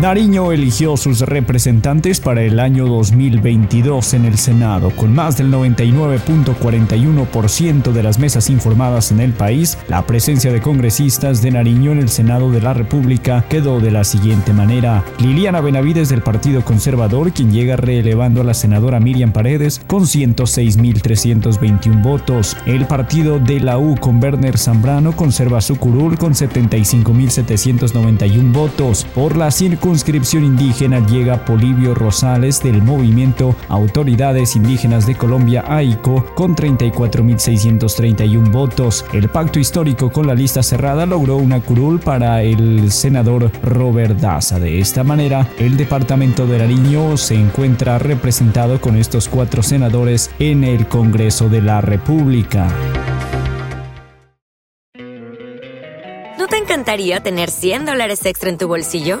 Nariño eligió sus representantes para el año 2022 en el Senado. Con más del 99.41% de las mesas informadas en el país, la presencia de congresistas de Nariño en el Senado de la República quedó de la siguiente manera. Liliana Benavides del Partido Conservador, quien llega relevando a la senadora Miriam Paredes con 106.321 votos. El partido de la U con Werner Zambrano conserva su curul con 75.791 votos. Por la circunstancia circunscripción indígena llega Polibio Rosales del movimiento Autoridades Indígenas de Colombia AICO con 34.631 votos. El pacto histórico con la lista cerrada logró una curul para el senador Robert Daza. De esta manera, el departamento de Nariño se encuentra representado con estos cuatro senadores en el Congreso de la República. ¿No te encantaría tener 100 dólares extra en tu bolsillo?